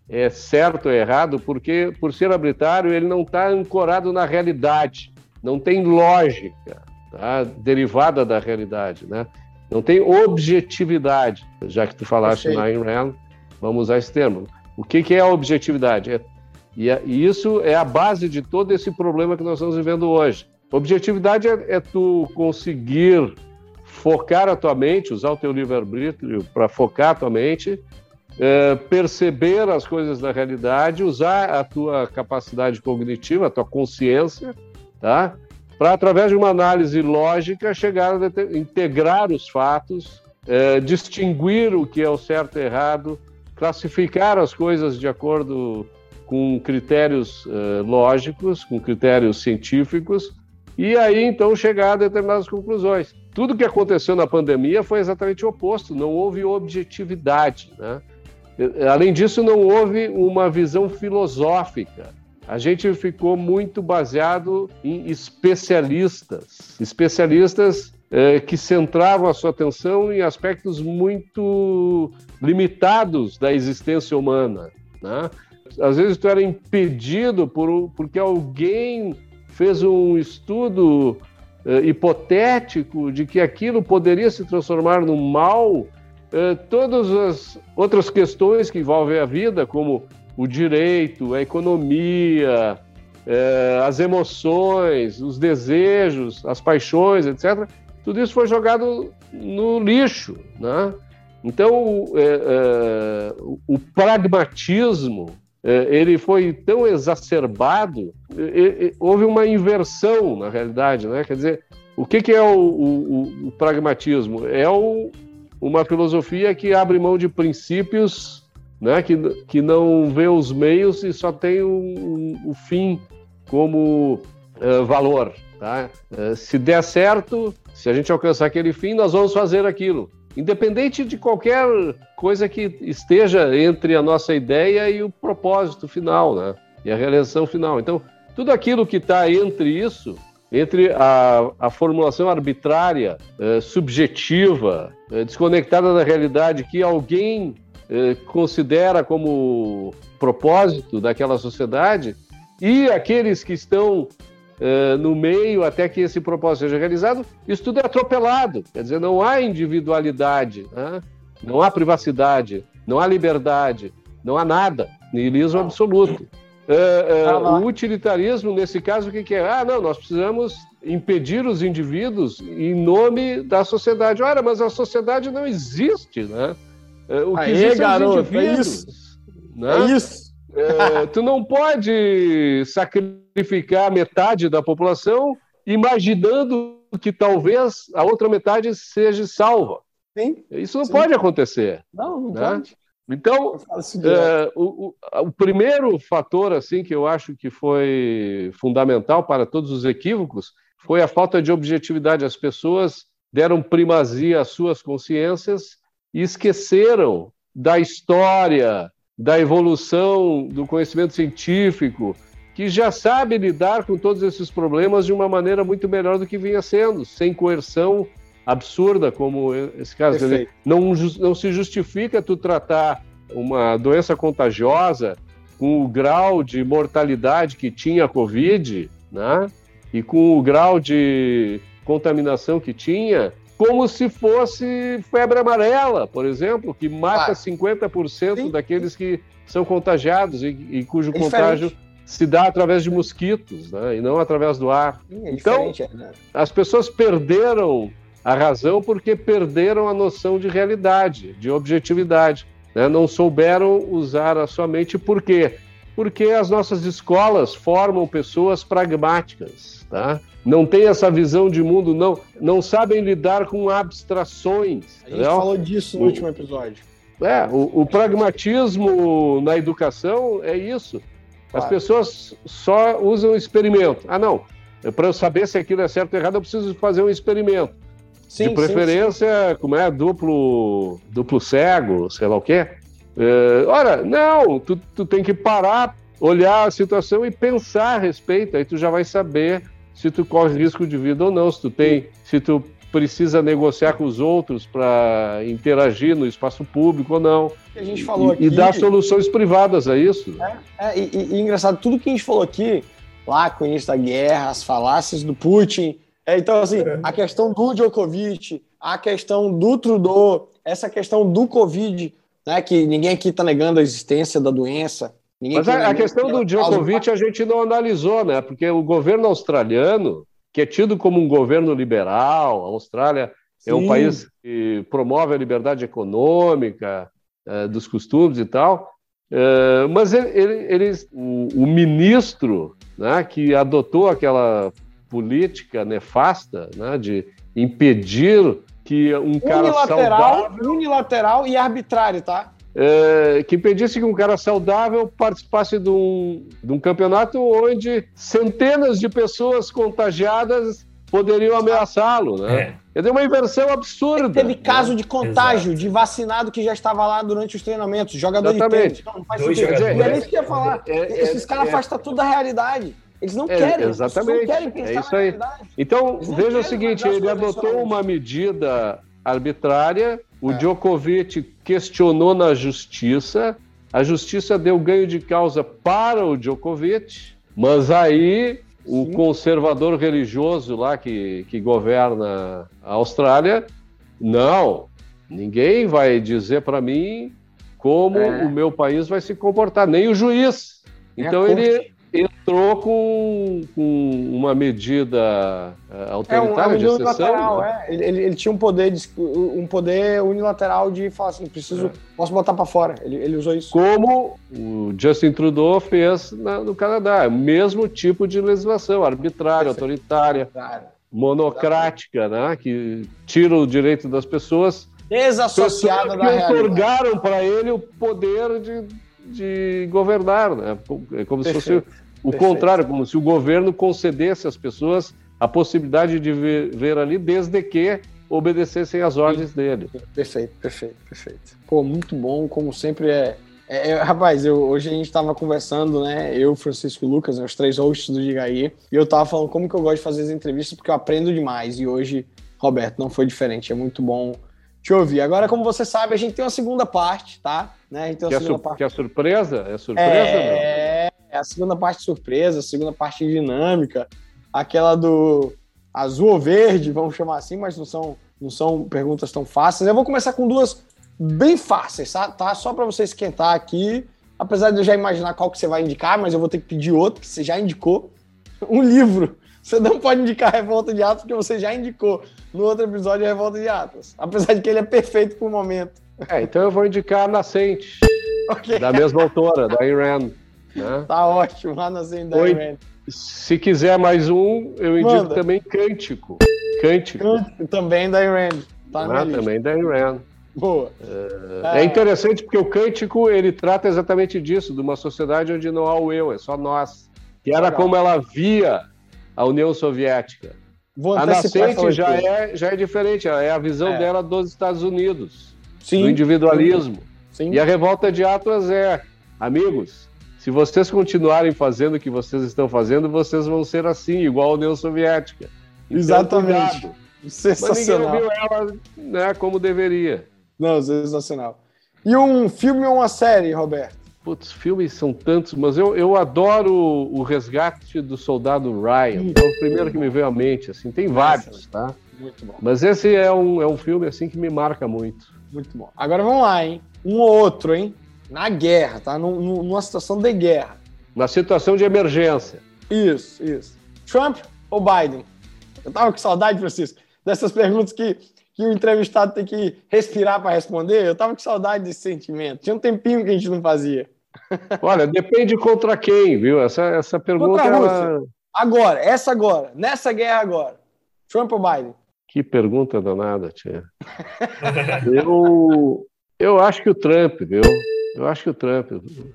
é certo ou errado, porque, por ser arbitrário, ele não está ancorado na realidade, não tem lógica tá? derivada da realidade, né? não tem objetividade. Já que tu falaste na Ayn Rand, vamos usar esse termo. O que, que é a objetividade? É, e, é, e isso é a base de todo esse problema que nós estamos vivendo hoje. Objetividade é, é tu conseguir focar a tua mente, usar o teu livre-arbítrio para focar a tua mente, é, perceber as coisas da realidade, usar a tua capacidade cognitiva, a tua consciência, tá? Para, através de uma análise lógica, chegar a integrar os fatos, é, distinguir o que é o certo e errado, classificar as coisas de acordo com critérios é, lógicos, com critérios científicos, e aí então chegar a determinadas conclusões. Tudo que aconteceu na pandemia foi exatamente o oposto, não houve objetividade. Né? Além disso, não houve uma visão filosófica. A gente ficou muito baseado em especialistas, especialistas eh, que centravam a sua atenção em aspectos muito limitados da existência humana. Né? Às vezes tu era impedido por, porque alguém fez um estudo uh, hipotético de que aquilo poderia se transformar no mal, uh, todas as outras questões que envolvem a vida, como o direito, a economia, uh, as emoções, os desejos, as paixões, etc., tudo isso foi jogado no lixo. Né? Então, o pragmatismo ele foi tão exacerbado, houve uma inversão, na realidade. Né? Quer dizer, o que, é o, o, o pragmatismo? É o, uma filosofia que abre mão de princípios, né? que, que não vê os meios e só tem o, o fim como uh, valor. Tá? Uh, se der certo, se a gente alcançar aquele fim, nós vamos fazer aquilo. independente de qualquer coisa que esteja entre a nossa ideia e o propósito final, né? E a realização final. Então, tudo aquilo que está entre isso, entre a, a formulação arbitrária, eh, subjetiva, eh, desconectada da realidade que alguém eh, considera como propósito daquela sociedade, e aqueles que estão uh, no meio até que esse propósito seja realizado, isso tudo é atropelado. Quer dizer, não há individualidade, né? Não há privacidade, não há liberdade, não há nada. Nihilismo absoluto. Uh, uh, o utilitarismo, nesse caso, o que, que, é? Ah, não, nós precisamos impedir os indivíduos em nome da sociedade. Ora, mas a sociedade não existe, né? Uh, o que Aê, existe garoto, é os indivíduos. É isso. Né? É isso. É, tu não pode sacrificar metade da população imaginando que talvez a outra metade seja salva. Sim. Isso não Sim. pode acontecer. Não, não né? pode. Então, é, o, o, o, primeiro fator assim que eu acho que foi fundamental para todos os equívocos foi a falta de objetividade. As pessoas deram primazia às suas consciências e esqueceram da história, da evolução do conhecimento científico, que já sabe lidar com todos esses problemas de uma maneira muito melhor do que vinha sendo, sem coerção absurda, como esse caso. Dizer, não, não se justifica tu tratar uma doença contagiosa com o grau de mortalidade que tinha a Covid, né? E com o grau de contaminação que tinha, como se fosse febre amarela, por exemplo, que mata ah, 50% sim. daqueles que são contagiados e, e cujo é contágio se dá através de mosquitos, né? e não através do ar. Sim, é então, é, né? as pessoas perderam a razão porque perderam a noção de realidade, de objetividade. Né? Não souberam usar a sua mente. Por quê? Porque as nossas escolas formam pessoas pragmáticas, tá? não têm essa visão de mundo, não, não sabem lidar com abstrações. A gente entendeu? falou disso no o, último episódio. É, o, o, pragmatismo na educação é isso. As pessoas só usam o experimento. Ah, não, para eu saber se aquilo é certo ou errado, eu preciso fazer um experimento. Sim, de preferência, sim, sim. como é, duplo, duplo cego, sei lá o quê. É, ora, não, tu, tu tem que parar, olhar a situação e pensar a respeito, aí tu já vai saber se tu corre risco de vida ou não, se tu tem, se tu precisa negociar com os outros para interagir no espaço público ou não. A gente falou e, aqui... e dar soluções privadas a isso. É, é e, e, engraçado, tudo que a gente falou aqui, lá com o início da guerra, as falácias do Putin, é, então assim, é. a questão do Djokovic, a questão do Trudeau, essa questão do Covid, né, que ninguém aqui está negando a existência da doença, Mas a, a questão do Djokovic a gente não analisou, né? Porque o governo australiano, que é tido como um governo liberal, a Austrália Sim. é um país que promove a liberdade econômica, é, dos costumes e tal, é, mas ele, ele, ele o, o, ministro né, que adotou aquela política nefasta né, de impedir que um cara saudável... Unilateral e arbitrário, tá? é, que impedisse que um cara saudável participasse de um, de um campeonato onde centenas de pessoas contagiadas poderiam ameaçá-lo, né? É. Deu uma inversão absurda. Teve caso né? de contágio Exato. de vacinado que já estava lá durante os treinamentos, jogador Exatamente. de tênis. Não, faz Dois sentido. É, é isso que eu ia falar. É, é Esses caras é, afastam tudo da realidade. Eles não querem. Exatamente. Não querem pensar é isso aí. Então, veja o seguinte, ele adotou uma medida arbitrária o é. Djokovic questionou na justiça, a justiça deu ganho de causa para o Djokovic, mas aí o conservador religioso lá que, que governa a Austrália, não, ninguém vai dizer para mim como é. o meu país vai se comportar, nem o juiz. Então ele, entrou com, com uma medida autoritária é, um, de exceção. Né? é. ele, ele, ele, tinha um poder, de, um poder unilateral de falar assim, preciso, é. posso botar para fora. Ele, ele usou isso. Como o Justin Trudeau fez na, no Canadá, o mesmo tipo de legislação, arbitrária, autoritária, monocrática, né? que tira o direito das pessoas desassociada da realidade. que otorgaram para ele o poder de, de governar, né? É como Perfeito. se fosse o Perfeito. contrário, como se o governo concedesse às pessoas a possibilidade de ver, ver ali, desde que obedecessem as ordens dele. Perfeito, perfeito, perfeito. Pô, muito bom, como sempre é. é, é rapaz, eu, hoje a gente estava conversando, né? Eu, Francisco e Lucas, né, os três hosts do Digaí, e eu tava falando como que eu gosto de fazer as entrevistas, porque eu aprendo demais. E hoje, Roberto, não foi diferente. É muito bom te ouvir. Agora, como você sabe, a gente tem uma segunda parte, tá? Né? A gente tem uma que, segunda é parte. que é surpresa? É surpresa? É, é a segunda parte surpresa, a segunda parte dinâmica, aquela do azul ou verde, vamos chamar assim, mas não são, não são perguntas tão fáceis. Eu vou começar com duas bem fáceis, tá? tá? Só para você esquentar aqui. Apesar de eu já imaginar qual que você vai indicar, mas eu vou ter que pedir outro, que você já indicou. Um livro. Você não pode indicar Revolta de Atlas, porque você já indicou no outro episódio Revolta de Atlas. Apesar de que ele é perfeito por momento. É, então eu vou indicar Nascente, Ok. da mesma autora, da Ayn Rand. Né? Tá ótimo, lá na Zendaya. Se quiser mais um, eu indico Manda. também Cântico. Cântico, Também da Rand. Tá lista. também da Rand. Boa. É interessante porque o Cântico ele trata exatamente disso, de uma sociedade onde não há o eu, é só nós. Que era Legal. como ela via a União Soviética. Vou A Nascente já é, já é diferente, é a visão É. dela dos Estados Unidos, do Sim, individualismo. sim. E a revolta de Atlas é, amigos, se vocês continuarem fazendo o que vocês estão fazendo, vocês vão ser assim, igual a União Soviética. Então, Exatamente. cuidado. Mas ninguém Sensacional. ela né, como deveria. Não, sensacional. E um filme ou uma série, Roberto? Putz, filmes são tantos, mas eu, eu adoro o Resgate do Soldado Ryan. É o primeiro que me veio à mente, assim. Tem vários, tá? Muito bom. Mas esse é um, é um filme, assim, que me marca muito. Muito bom. Agora vamos lá, hein? Um ou outro, hein? Na guerra, tá? Num- num- numa situação de guerra. Na situação de emergência. Isso, isso. Trump ou Biden? Eu tava com saudade, Francisco, dessas perguntas que, que o entrevistado tem que respirar para responder. Eu tava com saudade desse sentimento. Tinha um tempinho que a gente não fazia. Olha, depende contra quem, viu? Essa, essa pergunta... Contra a ela- Agora, essa agora, nessa guerra agora. Trump ou Biden? Que pergunta danada, tia. eu, eu acho que o Trump, viu? Eu acho que o Trump.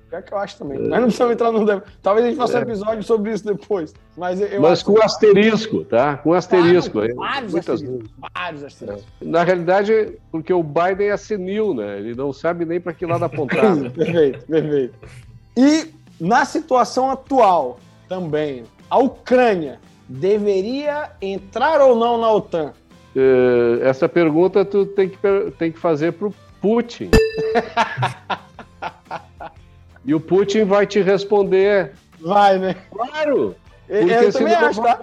Pior que eu acho também. Mas não precisamos entrar no. Talvez a gente faça um episódio sobre isso depois. Mas eu, Mas com asterisco, tá? Com asterisco. Aí. vários Muitas asteriscos. Vários asteriscos. Na realidade, porque o Biden é senil, né? Ele não sabe nem para que lado apontar. né? perfeito, perfeito. E na situação atual, também, a Ucrânia deveria entrar ou não na OTAN? Eh, Essa pergunta tu tem que, tem que fazer pro Putin. e o Putin vai te responder. Vai, né? Claro! Eu, Porque eu se também não, acho, eu tá?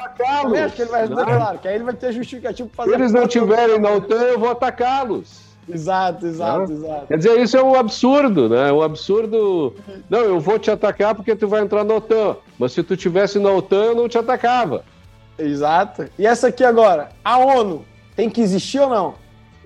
Também acho que ele vai responder, Né? claro, que aí ele vai ter justificativo para Se fazer. eles não tiverem na OTAN, eu vou atacá-los. Exato, exato, exato. Quer dizer, isso é um absurdo, né? Um absurdo. Não, eu vou te atacar porque tu vai entrar na OTAN. Mas se tu tivesse na OTAN, eu não te atacava. Exato. E essa aqui agora, a ONU tem que existir ou não?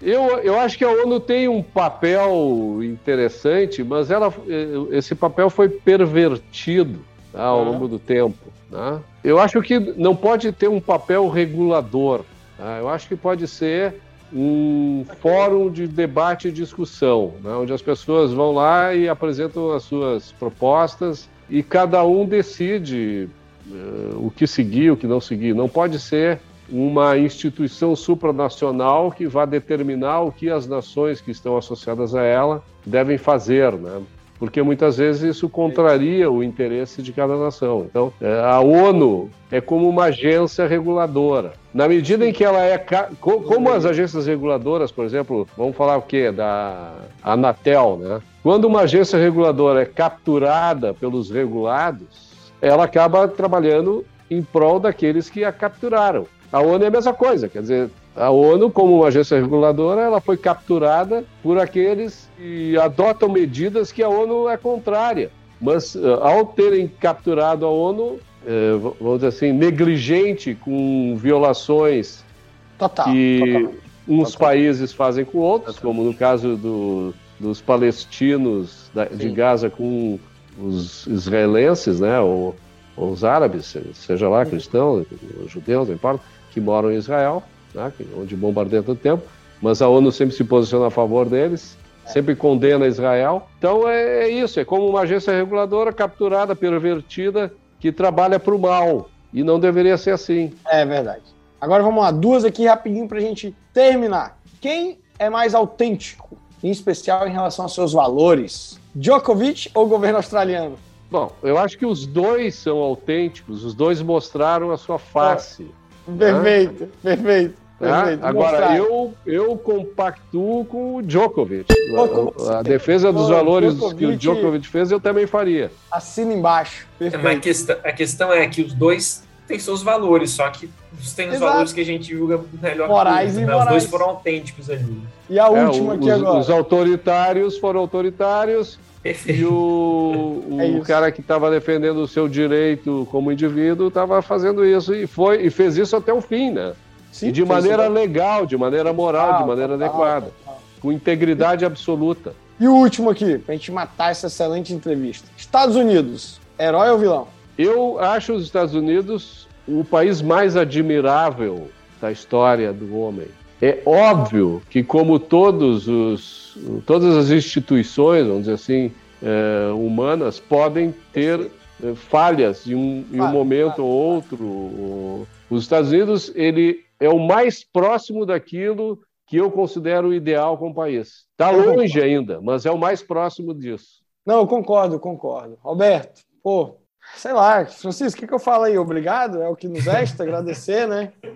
Eu, eu acho que a ONU tem um papel interessante, mas ela, eh, esse papel foi pervertido tá, ao Uhum. longo do tempo. né? Eu acho que não pode ter um papel regulador. tá? Eu acho que pode ser um fórum de debate e discussão, né, onde as pessoas vão lá e apresentam as suas propostas e cada um decide eh, o que seguir, o que não seguir. Não pode ser uma instituição supranacional que vá determinar o que as nações que estão associadas a ela devem fazer, né? Porque muitas vezes isso contraria o interesse de cada nação. Então, eh, a ONU é como uma agência reguladora. Na medida em que ela é. Como as agências reguladoras, por exemplo, vamos falar o quê? Da Anatel, né? Quando uma agência reguladora é capturada pelos regulados, ela acaba trabalhando em prol daqueles que a capturaram. A ONU é a mesma coisa, quer dizer, a ONU, como uma agência reguladora, ela foi capturada por aqueles que adotam medidas que a ONU é contrária. Mas, eh, ao terem capturado a ONU, eh, vamos dizer assim, negligente com violações Total. que total. uns Total. países fazem com outros, como no caso do- dos palestinos da- de. Gaza com os israelenses, né, ou, ou os árabes, se- seja lá cristãos, judeus, não importa, que moram em Israel, né, onde bombardeia todo tempo, mas a ONU sempre se posiciona a favor deles, sempre condena Israel. Então é, é isso, é como uma agência reguladora capturada, pervertida, que trabalha para o mal. E não deveria ser assim. É verdade. Agora vamos lá, duas aqui rapidinho para a gente terminar. Quem é mais autêntico, em especial em relação aos seus valores? Djokovic ou governo australiano? Bom, eu acho que os dois são autênticos, os dois mostraram a sua face. Perfeito, né? perfeito. Tá? Agora, eu, eu compactuo com o Djokovic. A, a defesa dos valores Djokovic, que o Djokovic fez, eu também faria. Assina embaixo. Perfeito. Mas a questão, a questão é que os dois têm seus valores, só que têm os Exato. valores que a gente julga melhor morais que os, né? Os dois foram autênticos ali. E a é, última aqui os, agora. Os autoritários foram autoritários. Perfeito. E o, o é cara que estava defendendo o seu direito como indivíduo estava fazendo isso e foi e fez isso até o fim, né? Sim, e de maneira legal, de maneira moral, de maneira adequada, com integridade absoluta. E o último aqui, para a gente matar essa excelente entrevista. Estados Unidos, herói ou vilão? Eu acho os Estados Unidos o país mais admirável da história do homem. É óbvio que, como todos os, todas as instituições, vamos dizer assim, é, humanas, podem ter é, falhas em um, em um momento ou outro. Os Estados Unidos, ele é o mais próximo daquilo que eu considero ideal como país. Está longe ainda, mas é o mais próximo disso. Não, eu concordo, eu concordo. Roberto, pô, sei lá, Francisco, o que, que eu falo aí? Obrigado, é o que nos resta, agradecer, né?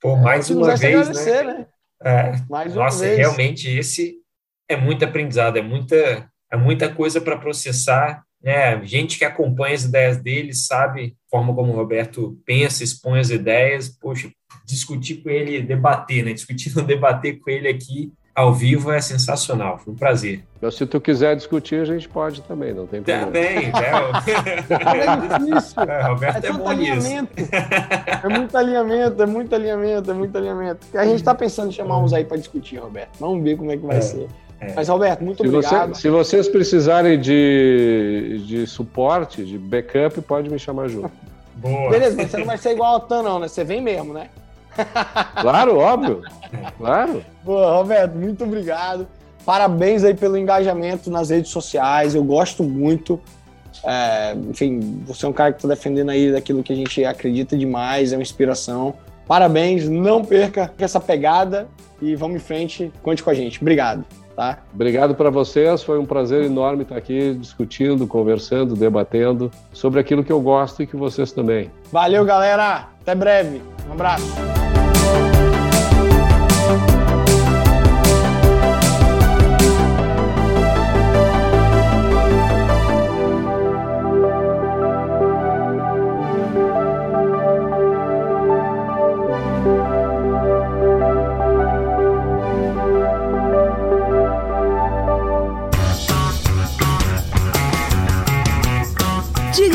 Pô, mais é uma vez, né? né? É, mais nossa, vez. realmente esse é muito aprendizado, é muita, é muita coisa para processar. Né? Gente que acompanha as ideias dele sabe a forma como o Roberto pensa, expõe as ideias. Poxa, discutir com ele, debater, né? Discutir, não debater com ele aqui ao vivo é sensacional, foi um prazer. Mas se tu quiser discutir, a gente pode também, não tem problema. Também, né? é difícil. É, Roberto é, é bom alinhamento. nisso. É muito alinhamento, é muito alinhamento, é muito alinhamento. A gente está pensando em chamar uns aí para discutir, Roberto. Vamos ver como é que vai é. ser. É. Mas, Roberto, muito se obrigado. Você, se vocês precisarem de, de suporte, de backup, pode me chamar junto. Boa. Beleza, mas você não vai ser igual ao Tan, não, né? Você vem mesmo, né? Claro, óbvio. Claro. Boa, Roberto, muito obrigado. Parabéns aí pelo engajamento nas redes sociais. Eu gosto muito. É, enfim, você é um cara que está defendendo aí daquilo que a gente acredita demais, é uma inspiração. Parabéns, não perca essa pegada e vamos em frente. Conte com a gente. Obrigado. Tá? Obrigado para vocês, foi um prazer enorme estar aqui discutindo, conversando, debatendo sobre aquilo que eu gosto e que vocês também. Valeu, galera. Até breve. Um abraço.